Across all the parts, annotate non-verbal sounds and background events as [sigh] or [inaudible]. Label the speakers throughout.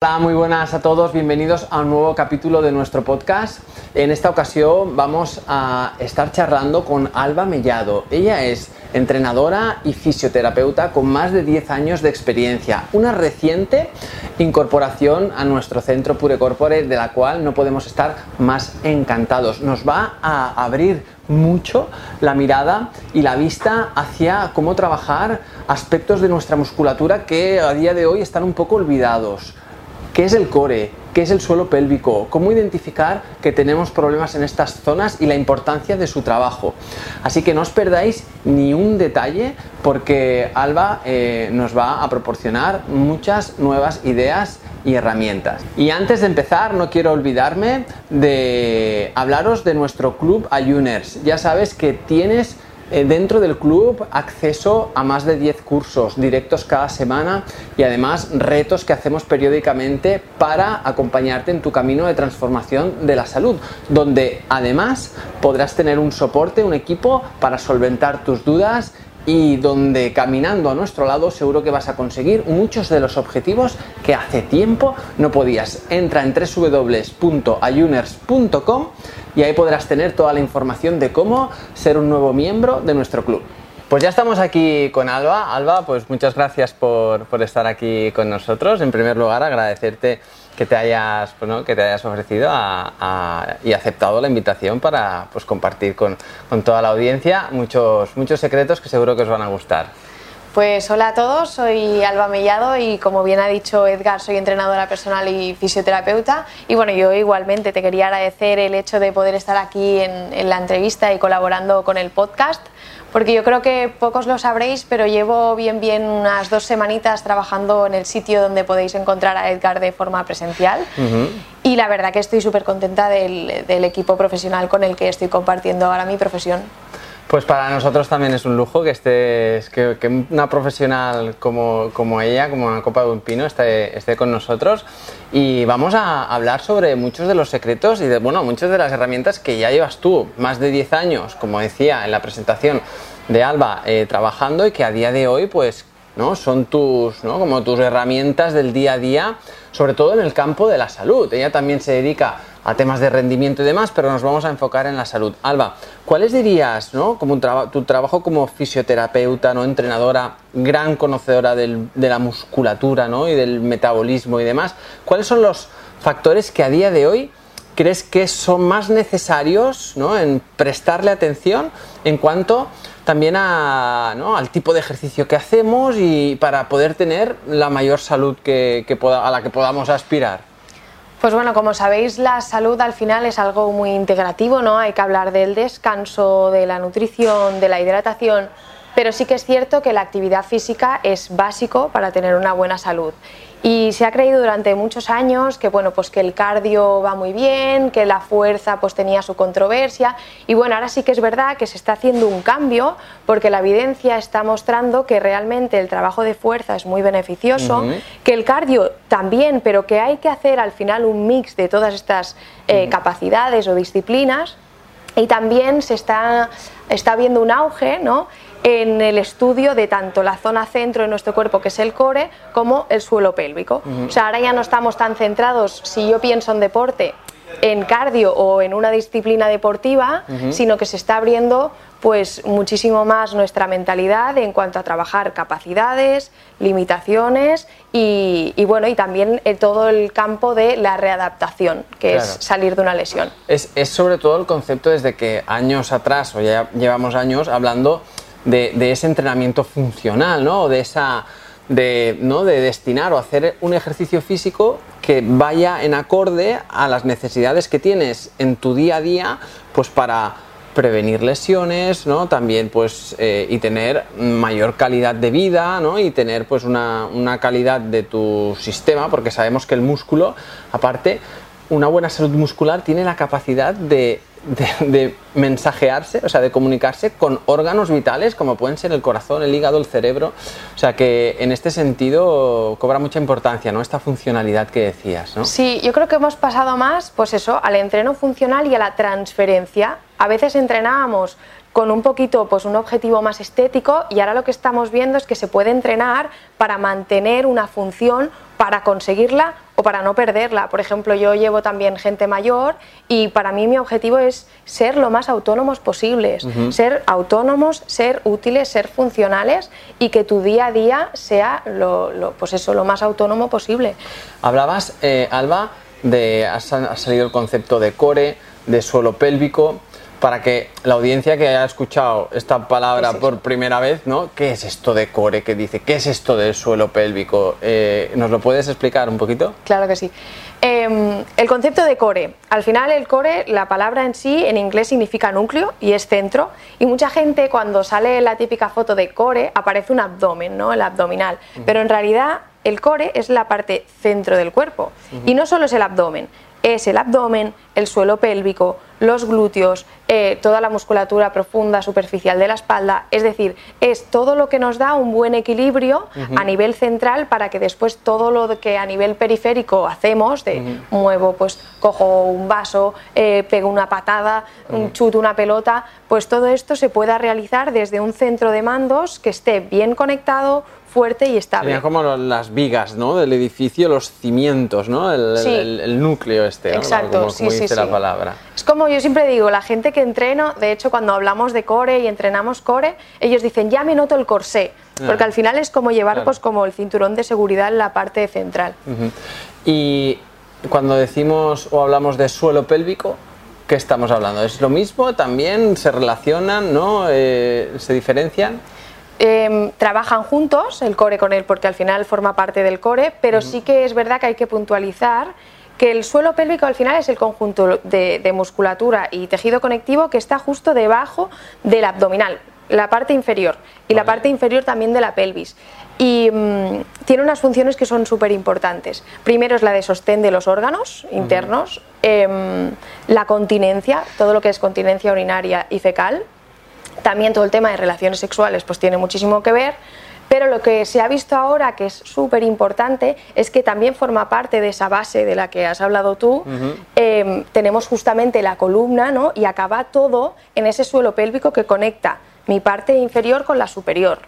Speaker 1: Hola, muy buenas a todos, bienvenidos a un nuevo capítulo de nuestro podcast. En esta ocasión vamos a estar charlando con Alba Mellado. Ella es entrenadora y fisioterapeuta con más de 10 años de experiencia, una reciente incorporación a nuestro centro Pure Corpore de la cual no podemos estar más encantados. Nos va a abrir mucho la mirada y la vista hacia cómo trabajar aspectos de nuestra musculatura que a día de hoy están un poco olvidados ¿Qué es el core? ¿Qué es el suelo pélvico? ¿Cómo identificar que tenemos problemas en estas zonas y la importancia de su trabajo? Así que no os perdáis ni un detalle porque Alba eh, nos va a proporcionar muchas nuevas ideas y herramientas. Y antes de empezar, no quiero olvidarme de hablaros de nuestro club Ayuners. Ya sabes que tienes dentro del club acceso a más de 10 cursos directos cada semana y además retos que hacemos periódicamente para acompañarte en tu camino de transformación de la salud, donde además podrás tener un soporte, un equipo para solventar tus dudas y donde caminando a nuestro lado seguro que vas a conseguir muchos de los objetivos que hace tiempo no podías. Entra en www.ayuners.com y ahí podrás tener toda la información de cómo ser un nuevo miembro de nuestro club. Pues ya estamos aquí con Alba. Alba, pues muchas gracias por, estar aquí con nosotros. En primer lugar, agradecerte que te hayas, pues, que te hayas ofrecido y aceptado la invitación para pues, compartir con, con, toda la audiencia muchos, muchos secretos que seguro que os van a gustar.
Speaker 2: Pues hola a todos, soy Alba Mellado y como bien ha dicho Edgar, soy entrenadora personal y fisioterapeuta. Y bueno, yo igualmente te quería agradecer el hecho de poder estar aquí en, en la entrevista y colaborando con el podcast porque yo creo que pocos lo sabréis, pero llevo bien bien unas dos semanitas trabajando en el sitio donde podéis encontrar a Edgar de forma presencial y la verdad que estoy súper contenta del, del equipo profesional con el que estoy compartiendo ahora mi profesión.
Speaker 1: Pues para nosotros también es un lujo que estés, que, una profesional como, como, ella, como una Copa de un Pino, esté, esté, con nosotros. Y vamos a hablar sobre muchos de los secretos y de, bueno, muchas de las herramientas que ya llevas tú, más de 10 años, como decía en la presentación de Alba, eh, trabajando y que a día de hoy, pues, ¿no? Son tus. Como tus herramientas del día a día, sobre todo en el campo de la salud. Ella también se dedica a temas de rendimiento y demás, pero nos vamos a enfocar en la salud. Alba, ¿cuáles dirías, ¿no? como tu trabajo como fisioterapeuta, ¿no? entrenadora, gran conocedora del, de la musculatura ¿no? y del metabolismo y demás, cuáles son los factores que a día de hoy crees que son más necesarios ¿no? en prestarle atención en cuanto también al tipo de ejercicio que hacemos y para poder tener la mayor salud que, a la que podamos aspirar?
Speaker 2: Pues bueno, como sabéis, la salud al final es algo muy integrativo, ¿no? Hay que hablar del descanso, de la nutrición, de la hidratación, pero sí que es cierto que la actividad física es básico para tener una buena salud. Y se ha creído durante muchos años que bueno, pues que el cardio va muy bien, que la fuerza pues tenía su controversia. Y bueno, ahora sí que es verdad que se está haciendo un cambio porque la evidencia está mostrando que realmente el trabajo de fuerza es muy beneficioso, que el cardio también, pero que hay que hacer al final un mix de todas estas eh, capacidades o disciplinas. Y también se está, está viendo un auge, ¿no? En el estudio de tanto la zona centro de nuestro cuerpo, que es el core, como el suelo pélvico. O sea, ahora ya no estamos tan centrados, si yo pienso en deporte, en cardio o en una disciplina deportiva, sino que se está abriendo pues muchísimo más nuestra mentalidad en cuanto a trabajar capacidades, limitaciones y, bueno, y también todo el campo de la readaptación, que es salir de una lesión.
Speaker 1: Es, es sobre todo el concepto desde que años atrás, o ya llevamos años hablando de, ese entrenamiento funcional, ¿no? De esa de, ¿no? de destinar o hacer un ejercicio físico que vaya en acorde a las necesidades que tienes en tu día a día, pues para prevenir lesiones, ¿no? También pues eh, y tener mayor calidad de vida, ¿no? Y tener pues una, una calidad de tu sistema, porque sabemos que el músculo, aparte, una buena salud muscular tiene la capacidad de de, mensajearse, o sea, de comunicarse con órganos vitales como pueden ser el corazón, el hígado, el cerebro. O sea, que en este sentido cobra mucha importancia, ¿no? Esta funcionalidad que decías, ¿no?
Speaker 2: Sí, yo creo que hemos pasado más, pues eso, al entreno funcional y a la transferencia. A veces entrenábamos con un poquito, pues un objetivo más estético y ahora lo que estamos viendo es que se puede entrenar para mantener una función, para conseguirla o para no perderla. Por ejemplo, yo llevo también gente mayor y para mí mi objetivo es ser lo más autónomos posibles, ser autónomos, ser útiles, ser funcionales y que tu día a día sea lo, pues eso, lo más autónomo posible.
Speaker 1: Hablabas, eh, Alba, de ha salido el concepto de core, de suelo pélvico para que la audiencia que haya escuchado esta palabra por primera vez, ¿no? ¿Qué es esto de core que dice? ¿Qué es esto del suelo pélvico? Eh, ¿Nos lo puedes explicar un poquito?
Speaker 2: Claro que sí. Em, el concepto de core. Al final el core, la palabra en sí en inglés significa núcleo y es centro. Y mucha gente cuando sale la típica foto de core aparece un abdomen, ¿no? El abdominal. Pero en realidad el core es la parte centro del cuerpo. Y no solo es el abdomen, es el abdomen, el suelo pélvico, los glúteos, eh, toda la musculatura profunda, superficial de la espalda, es decir, es todo lo que nos da un buen equilibrio a nivel central para que después todo lo que a nivel periférico hacemos, de muevo, pues cojo un vaso, eh, pego una patada, chuto una pelota, pues todo esto se pueda realizar desde un centro de mandos que esté bien conectado, fuerte y estable.
Speaker 1: Serían como las vigas ¿no? del edificio, los cimientos, ¿no? el, núcleo este,
Speaker 2: Exacto,
Speaker 1: como,
Speaker 2: sí,
Speaker 1: dice la palabra.
Speaker 2: Es como yo siempre digo, la gente que entreno, de hecho cuando hablamos de core y entrenamos core, ellos dicen, ya me noto el corsé, porque al final es como llevar pues como el cinturón de seguridad en la parte central.
Speaker 1: Y cuando decimos o hablamos de suelo pélvico, ¿qué estamos hablando? ¿Es lo mismo? ¿También se relacionan? ¿no? Eh, ¿Se diferencian?
Speaker 2: Em, trabajan juntos, el core con él, porque al final forma parte del core, pero sí que es verdad que hay que puntualizar que el suelo pélvico al final es el conjunto de, musculatura y tejido conectivo que está justo debajo del abdominal, la parte inferior, y la parte inferior también de la pelvis. Y mm, tiene unas funciones que son súper importantes. Primero es la de sostén de los órganos internos, em, la continencia, todo lo que es continencia urinaria y fecal, también todo el tema de relaciones sexuales pues tiene muchísimo que ver, pero lo que se ha visto ahora que es súper importante es que también forma parte de esa base de la que has hablado tú. Em, tenemos justamente la columna ¿no? y acaba todo en ese suelo pélvico que conecta mi parte inferior con la superior.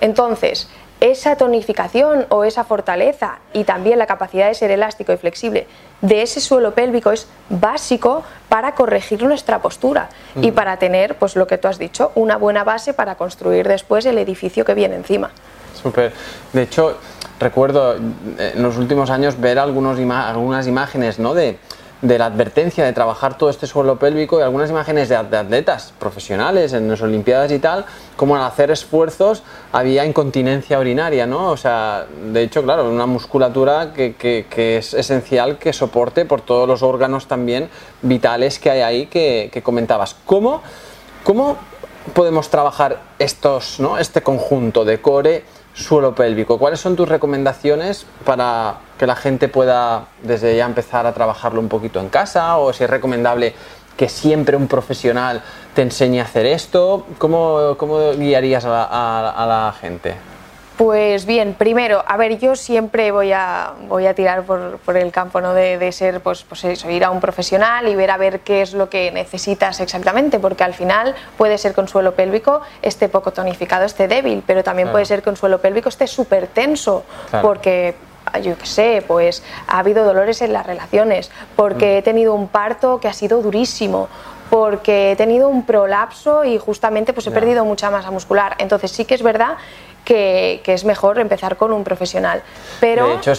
Speaker 2: Entonces, esa tonificación o esa fortaleza y también la capacidad de ser elástico y flexible de ese suelo pélvico es básico para corregir nuestra postura y para tener, pues lo que tú has dicho, una buena base para construir después el edificio que viene encima.
Speaker 1: Súper. De hecho, recuerdo eh, en los últimos años ver algunos algunas imágenes ¿no? de, de la advertencia de trabajar todo este suelo pélvico y algunas imágenes de, atletas profesionales en las Olimpiadas y tal, como al hacer esfuerzos había incontinencia urinaria, ¿no? O sea, de hecho, claro, una musculatura que, que, es esencial que soporte por todos los órganos también vitales que hay ahí que, que comentabas. ¿Cómo, ¿Cómo podemos trabajar estos, ¿no? este conjunto de core, suelo pélvico? ¿Cuáles son tus recomendaciones para que la gente pueda desde ya empezar a trabajarlo un poquito en casa o si es recomendable que siempre un profesional te enseñe a hacer esto? ¿Cómo, cómo guiarías a la, gente?
Speaker 2: Pues bien, primero, a ver, yo siempre voy a, voy a tirar por, por el campo ¿no? de, de, ser, pues, pues eso, ir a un profesional y ver a ver qué es lo que necesitas exactamente, porque al final puede ser que un suelo pélvico esté poco tonificado, esté débil, pero también puede ser que un suelo pélvico esté súper tenso, porque yo qué sé, pues ha habido dolores en las relaciones, porque he tenido un parto que ha sido durísimo, porque he tenido un prolapso y justamente pues he perdido mucha masa muscular. Entonces sí que es verdad que, que, es mejor empezar con un profesional. Pero
Speaker 1: de hecho,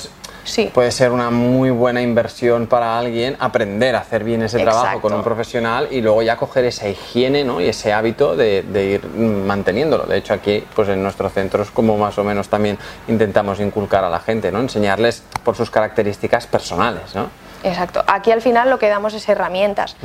Speaker 1: Sí. Puede ser una muy buena inversión para alguien aprender a hacer bien ese trabajo con un profesional y luego ya coger esa higiene ¿no? y ese hábito de, de, ir manteniéndolo. De hecho, aquí pues en nuestros centros como más o menos también intentamos inculcar a la gente, ¿no? enseñarles por sus características personales. ¿no?
Speaker 2: Exacto. Aquí al final lo que damos es herramientas.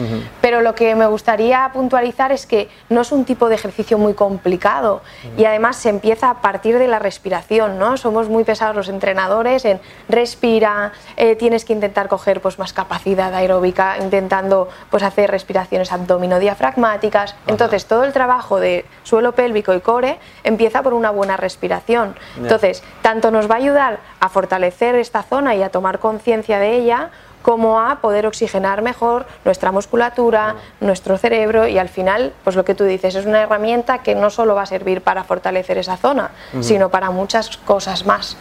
Speaker 2: Pero lo que me gustaría puntualizar es que no es un tipo de ejercicio muy complicado y además se empieza a partir de la respiración, ¿no? Somos muy pesados los entrenadores en respira, eh, tienes que intentar coger pues más capacidad aeróbica, intentando pues hacer respiraciones abdomino-diafragmáticas. Entonces todo el trabajo de suelo pélvico y core empieza por una buena respiración. Entonces, tanto nos va a ayudar a fortalecer esta zona y a tomar conciencia de ella, como a poder oxigenar mejor nuestra musculatura, nuestro cerebro y al final, pues lo que tú dices, es una herramienta que no solo va a servir para fortalecer esa zona, sino para muchas cosas más.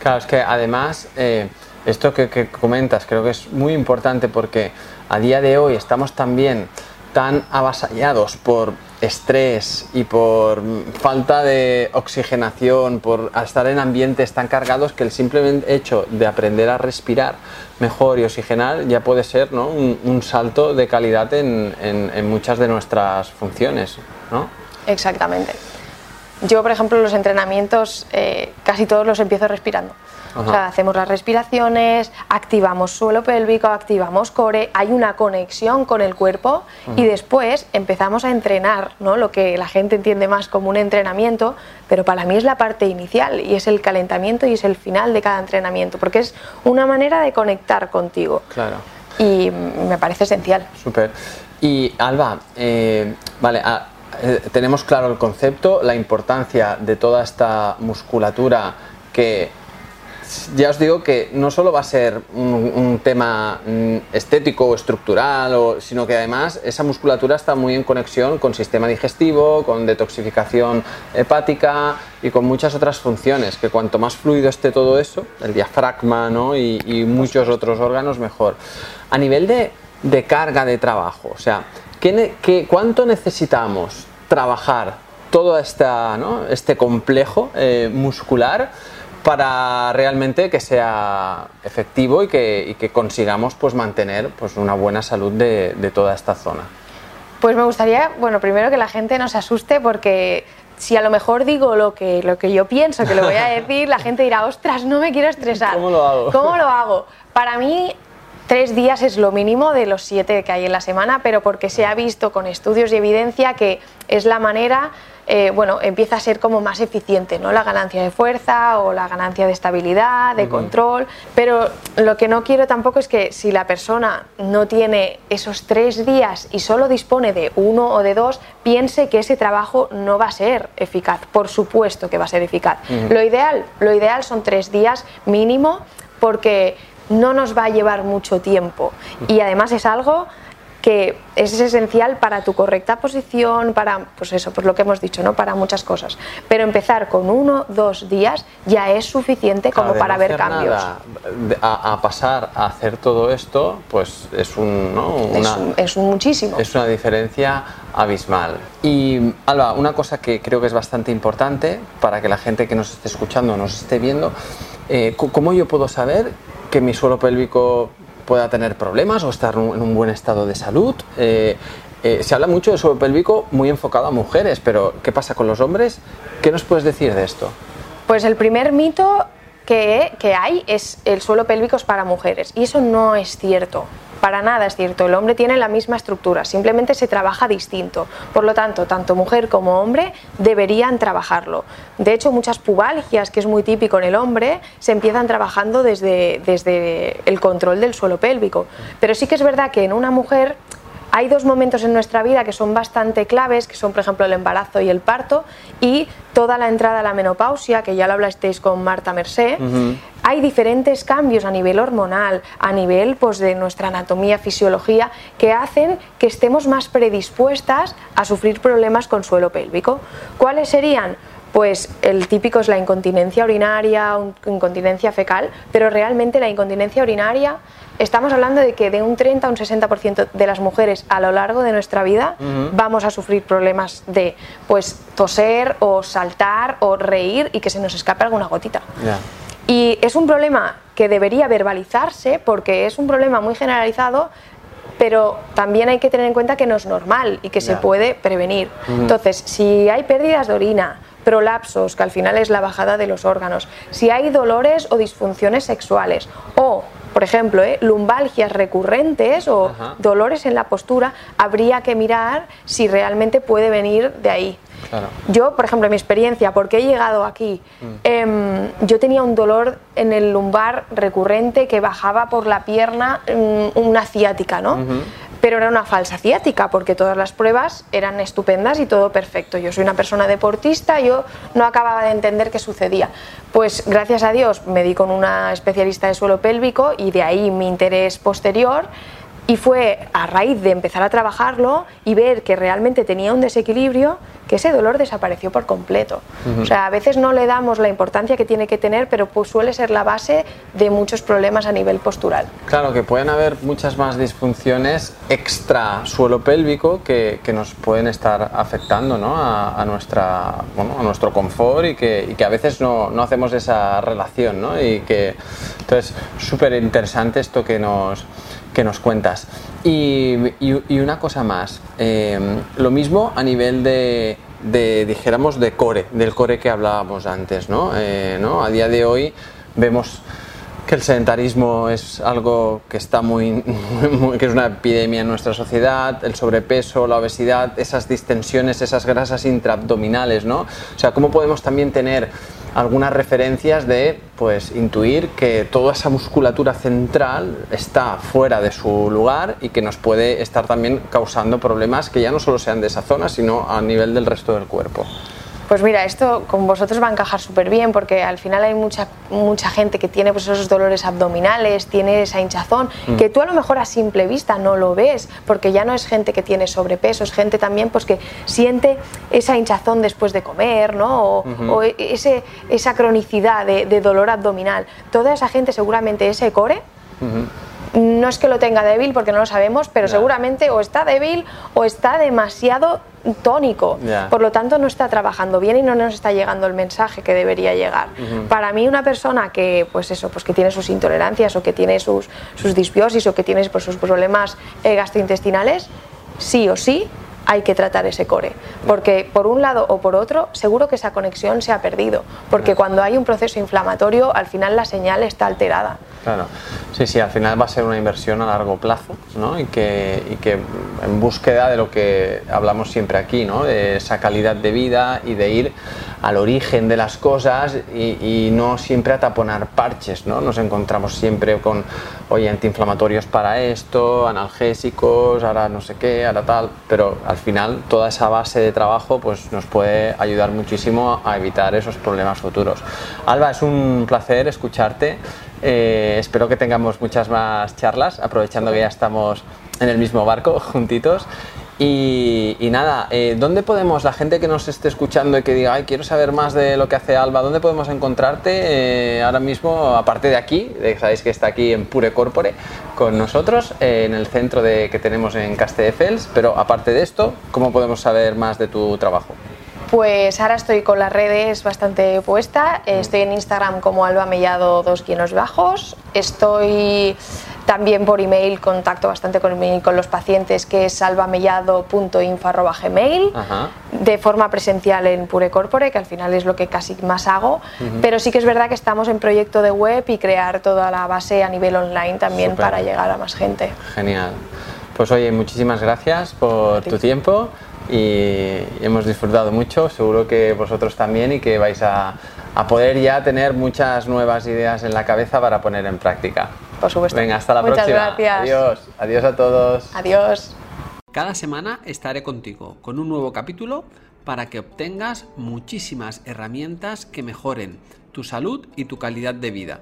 Speaker 1: Claro, es que además... Eh, esto que, que comentas creo que es muy importante porque a día de hoy estamos también tan avasallados por estrés y por falta de oxigenación, por estar en ambientes tan cargados que el simple hecho de aprender a respirar mejor y oxigenar ya puede ser ¿no? un, salto de calidad en, en, muchas de nuestras funciones. ¿no?
Speaker 2: Exactamente. Yo, por ejemplo, los entrenamientos eh, casi todos los empiezo respirando hacemos las respiraciones, activamos suelo pélvico, activamos core, hay una conexión con el cuerpo y después empezamos a entrenar, ¿no? Lo que la gente entiende más como un entrenamiento, pero para mí es la parte inicial y es el calentamiento y es el final de cada entrenamiento, porque es una manera de conectar contigo.
Speaker 1: Claro.
Speaker 2: Y me parece esencial.
Speaker 1: Súper. Y Alba, eh, vale, ah, eh, tenemos claro el concepto, la importancia de toda esta musculatura que ya os digo que no solo va a ser un, tema mm, estético o estructural, sino que además esa musculatura está muy en conexión con sistema digestivo, con detoxificación hepática y con muchas otras funciones, que cuanto más fluido esté todo eso, el diafragma y, muchos otros órganos, mejor. A nivel de, carga de trabajo, o sea, ¿qué, cuánto necesitamos trabajar todo esta, este complejo eh, muscular? para realmente que sea efectivo y que, consigamos pues, mantener pues, una buena salud de, toda esta zona.
Speaker 2: Pues me gustaría, bueno, primero que la gente no se asuste porque si a lo mejor digo lo que, lo que yo pienso que lo voy a [laughs] decir, la gente dirá, ostras, no me quiero estresar.
Speaker 1: ¿Cómo lo hago?
Speaker 2: ¿Cómo lo hago? Para mí, tres días es lo mínimo de los siete que hay en la semana, pero porque se ha visto con estudios y evidencia que es la manera eh, bueno, empieza a ser como más eficiente, ¿no? La ganancia de fuerza o la ganancia de estabilidad, de control. Pero lo que no quiero tampoco es que si la persona no tiene esos tres días y solo dispone de uno o de dos, piense que ese trabajo no va a ser eficaz. Por supuesto que va a ser eficaz. Lo ideal, lo ideal son tres días mínimo porque no nos va a llevar mucho tiempo y además es algo que es esencial para tu correcta posición, para, pues eso, pues lo que hemos dicho, ¿no? Para muchas cosas. Pero empezar con uno, dos días ya es suficiente como para ver cambios.
Speaker 1: a, pasar a hacer todo esto, pues es un,
Speaker 2: es, un, muchísimo.
Speaker 1: Es una diferencia abismal. Y Alba, una cosa que creo que es bastante importante para que la gente que nos esté escuchando, nos esté viendo, eh, ¿cómo yo puedo saber que mi suelo pélvico pueda tener problemas o estar en un buen estado de salud. Eh, eh, se habla mucho del suelo pélvico muy enfocado a mujeres, pero ¿qué pasa con los hombres? ¿Qué nos puedes decir de esto?
Speaker 2: Pues el primer mito que, que hay es el suelo pélvico es para mujeres y eso no es cierto. Para nada es cierto, el hombre tiene la misma estructura, simplemente se trabaja distinto. Por lo tanto, tanto mujer como hombre deberían trabajarlo. De hecho, muchas pubalgias, que es muy típico en el hombre, se empiezan trabajando desde, desde el control del suelo pélvico. Pero sí que es verdad que en una mujer hay dos momentos en nuestra vida que son bastante claves, que son por ejemplo el embarazo y el parto, y toda la entrada a la menopausia, que ya lo hablasteis con Marta Mercé. Hay diferentes cambios a nivel hormonal, a nivel pues, de nuestra anatomía, fisiología, que hacen que estemos más predispuestas a sufrir problemas con suelo pélvico. ¿Cuáles serían? Pues el típico es la incontinencia urinaria, incontinencia fecal, pero realmente la incontinencia urinaria estamos hablando de que de un 30 a un 60% de las mujeres a lo largo de nuestra vida vamos a sufrir problemas de pues toser o saltar o reír y que se nos escape alguna gotita. Y es un problema que debería verbalizarse porque es un problema muy generalizado, pero también hay que tener en cuenta que no es normal y que se puede prevenir. Entonces, si hay pérdidas de orina, prolapsos, que al final es la bajada de los órganos, si hay dolores o disfunciones sexuales o por ejemplo, ¿eh? lumbalgias recurrentes o dolores en la postura, habría que mirar si realmente puede venir de ahí. Yo, por ejemplo, en mi experiencia, porque he llegado aquí, mm. em, yo tenía un dolor en el lumbar recurrente que bajaba por la pierna, mm, una ciática, ¿no? Pero era una falsa ciática porque todas las pruebas eran estupendas y todo perfecto. Yo soy una persona deportista, yo no acababa de entender qué sucedía. Pues gracias a Dios me di con una especialista de suelo pélvico y de ahí mi interés posterior. Y fue a raíz de empezar a trabajarlo y ver que realmente tenía un desequilibrio que ese dolor desapareció por completo. O sea, a veces no le damos la importancia que tiene que tener, pero pues suele ser la base de muchos problemas a nivel postural.
Speaker 1: Claro, que pueden haber muchas más disfunciones extra suelo pélvico que, que nos pueden estar afectando ¿no? a, nuestra, bueno, a nuestro confort y que, que a veces no, no, hacemos esa relación. ¿no? Y que, entonces, súper interesante esto que nos, que nos cuentas. Y, y, una cosa más, eh, lo mismo a nivel de, de, dijéramos, de core, del core que hablábamos antes, ¿no? Eh, ¿no? A día de hoy vemos que el sedentarismo es algo que está muy, [laughs] que es una epidemia en nuestra sociedad, el sobrepeso, la obesidad, esas distensiones, esas grasas intraabdominales, ¿no? O sea, cómo podemos también tener algunas referencias de pues intuir que toda esa musculatura central está fuera de su lugar y que nos puede estar también causando problemas que ya no solo sean de esa zona, sino a nivel del resto del cuerpo.
Speaker 2: Pues mira, esto con vosotros va a encajar súper bien porque al final hay mucha, mucha gente que tiene pues esos dolores abdominales, tiene esa hinchazón, mm. que tú a lo mejor a simple vista no lo ves, porque ya no es gente que tiene sobrepeso, es gente también pues que siente esa hinchazón después de comer, ¿no? O, ese, esa cronicidad de, dolor abdominal. Toda esa gente seguramente ese core no es que lo tenga débil porque no lo sabemos, pero seguramente o está débil o está demasiado tónico. Por lo tanto, no está trabajando bien y no nos está llegando el mensaje que debería llegar. Para mí, una persona que, pues eso, pues que tiene sus intolerancias o que tiene sus, sus disbiosis o que tiene pues, sus problemas eh, gastrointestinales, sí o sí hay que tratar ese core. Porque por un lado o por otro, seguro que esa conexión se ha perdido. Porque cuando hay un proceso inflamatorio, al final la señal está alterada.
Speaker 1: Claro, sí, sí, al final va a ser una inversión a largo plazo, ¿no? Y que, y que en búsqueda de lo que hablamos siempre aquí, ¿no? De esa calidad de vida y de ir al origen de las cosas y, no siempre a taponar parches, ¿no? Nos encontramos siempre con, oye, antiinflamatorios para esto, analgésicos, ahora no sé qué, ahora tal, pero al final toda esa base de trabajo pues nos puede ayudar muchísimo a evitar esos problemas futuros. Alba, es un placer escucharte. Eh, espero que tengamos muchas más charlas, aprovechando que ya estamos en el mismo barco, [laughs] juntitos. Y, nada, eh, ¿dónde podemos, la gente que nos esté escuchando y que diga, ay, quiero saber más de lo que hace Alba, ¿dónde podemos encontrarte eh, ahora mismo, aparte de aquí, sabéis que está aquí en Pure Corpore con nosotros, en el centro de, que tenemos en Castelldefels, pero aparte de esto, ¿cómo podemos saber más de tu trabajo?
Speaker 2: Pues ahora estoy con las redes bastante puesta. Estoy en Instagram como Alba Mellado dos guiones bajos. Estoy también por email, contacto bastante con, con los pacientes, que es albamellado.info.gmail. De forma presencial en Pure Corpore, que al final es lo que casi más hago. Pero sí que es verdad que estamos en proyecto de web y crear toda la base a nivel online también para llegar a más gente.
Speaker 1: Genial. Pues oye, muchísimas gracias por tu tiempo y hemos disfrutado mucho, seguro que vosotros también y que vais a, a, poder ya tener muchas nuevas ideas en la cabeza para poner en práctica.
Speaker 2: Por supuesto.
Speaker 1: Venga, hasta la
Speaker 2: Muchas
Speaker 1: próxima.
Speaker 2: Gracias.
Speaker 1: Adiós. Adiós a todos.
Speaker 2: Adiós.
Speaker 3: Cada semana estaré contigo con un nuevo capítulo para que obtengas muchísimas herramientas que mejoren tu salud y tu calidad de vida.